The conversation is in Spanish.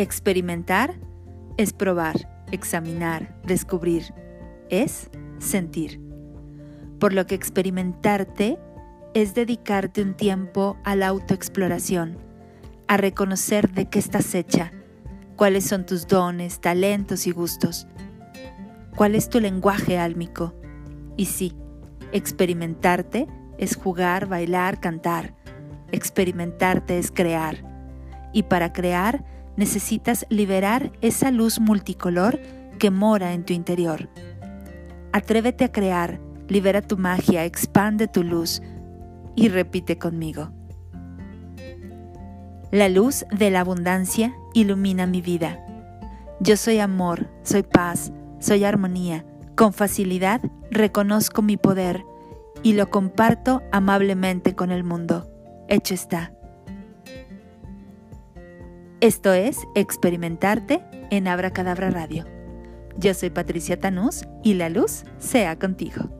Experimentar es probar, examinar, descubrir. Es sentir. Por lo que experimentarte es dedicarte un tiempo a la autoexploración, a reconocer de qué estás hecha, cuáles son tus dones, talentos y gustos, cuál es tu lenguaje álmico. Y sí, experimentarte es jugar, bailar, cantar. Experimentarte es crear. Y para crear necesitas liberar esa luz multicolor que mora en tu interior. Atrévete a crear, libera tu magia, expande tu luz, y repite conmigo. La luz de la abundancia ilumina mi vida. Yo soy amor, soy paz, soy armonía. Con facilidad reconozco mi poder y lo comparto amablemente con el mundo. Hecho está. Esto es Experimentarte en Abra Cadabra Radio. Yo soy Patricia Tanús y la luz sea contigo.